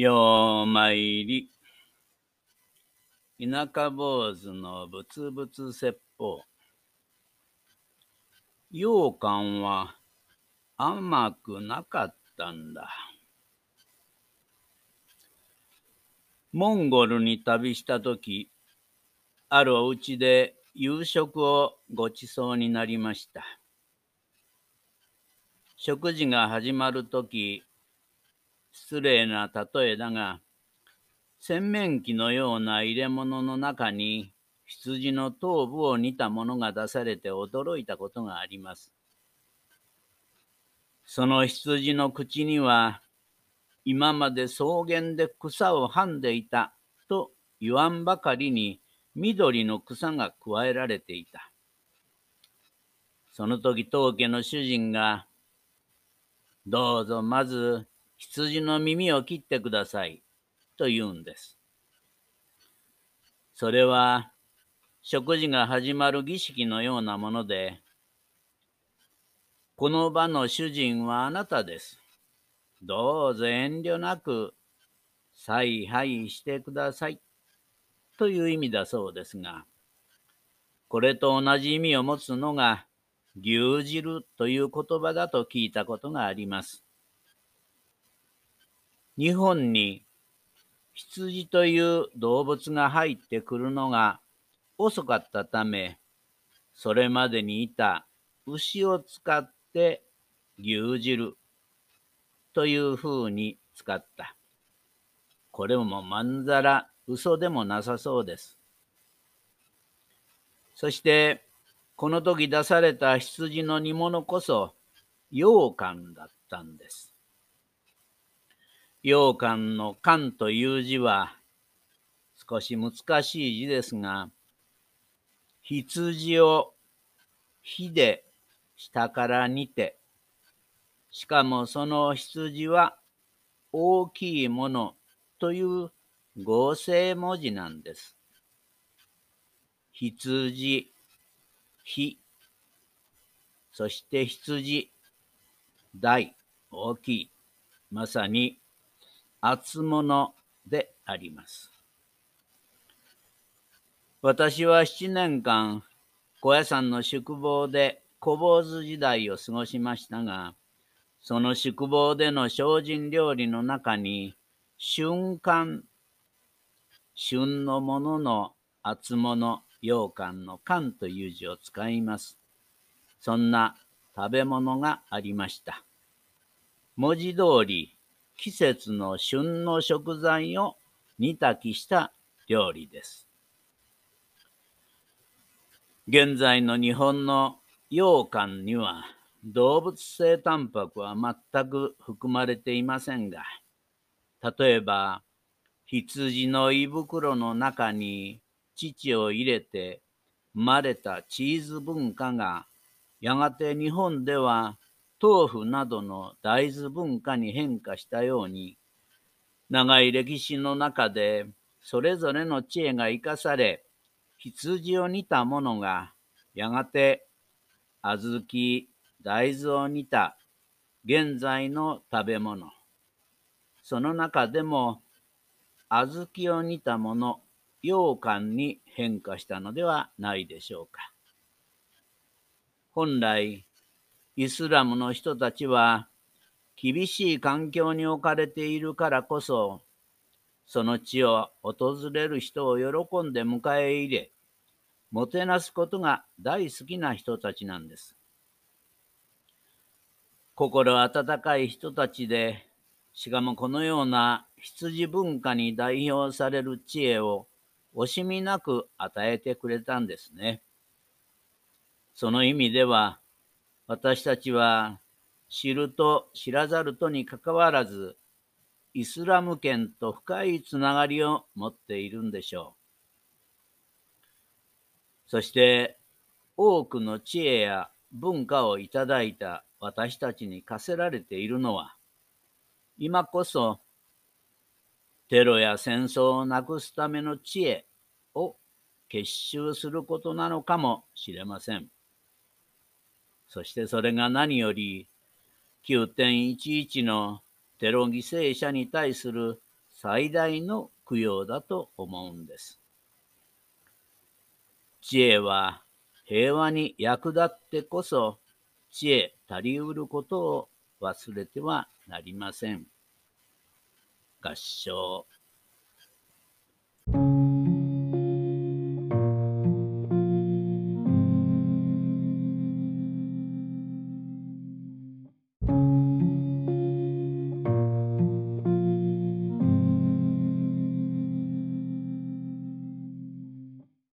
ようまいり。田舎坊主のぶつぶつ説法。羊羹は甘くなかったんだ。モンゴルに旅したとき、あるお家で夕食をごちそうになりました。食事が始まるとき、失礼な例えだが、洗面器のような入れ物の中に羊の頭部を煮たものが出されて驚いたことがあります。その羊の口には、今まで草原で草をはんでいたと言わんばかりに緑の草が加えられていた。その時当家の主人が、どうぞまず羊の耳を切ってください、と言うんです。それは、食事が始まる儀式のようなもので、この場の主人はあなたです。どうぞ遠慮なく采配してください。という意味だそうですが、これと同じ意味を持つのが、牛汁という言葉だと聞いたことがあります。日本に羊という動物が入ってくるのが遅かったため、それまでにいた牛を使って牛汁というふうに使った。これもまんざら嘘でもなさそうです。そして、この時出された羊の煮物こそ、羊羹だったんです。羊羹の羹という字は少し難しい字ですが、羊を火で下から煮て、しかもその羊は大きいものという合成文字なんです。羊、火、そして羊、大、大きい。まさに厚物であります。私は七年間、小屋さんの宿坊で小坊主時代を過ごしましたが、その宿坊での精進料理の中に、瞬間、旬のものの厚物、羊羹の羹という字を使います。そんな食べ物がありました。文字通り、季節の旬の食材を煮炊きした料理です。現在の日本の羊羹には動物性タンパクは全く含まれていませんが、例えば羊の胃袋の中に乳を入れて生まれたチーズ文化がやがて日本では豆腐などの大豆文化に変化したように、長い歴史の中でそれぞれの知恵が生かされ、羊を煮たものがやがて小豆、大豆を煮た現在の食べ物。その中でも小豆を煮たもの、羊羹に変化したのではないでしょうか。本来、イスラムの人たちは厳しい環境に置かれているからこそ、その地を訪れる人を喜んで迎え入れ、もてなすことが大好きな人たちなんです。心温かい人たちで、しかもこのような羊文化に代表される知恵を惜しみなく与えてくれたんですね。その意味では、私たちは知ると知らざるとにかかわらず、イスラム圏と深いつながりを持っているんでしょう。そして多くの知恵や文化をいただいた私たちに課せられているのは、今こそテロや戦争をなくすための知恵を結集することなのかもしれません。そしてそれが何より9.11のテロ犠牲者に対する最大の供養だと思うんです。知恵は平和に役立ってこそ知恵足りうることを忘れてはなりません。合唱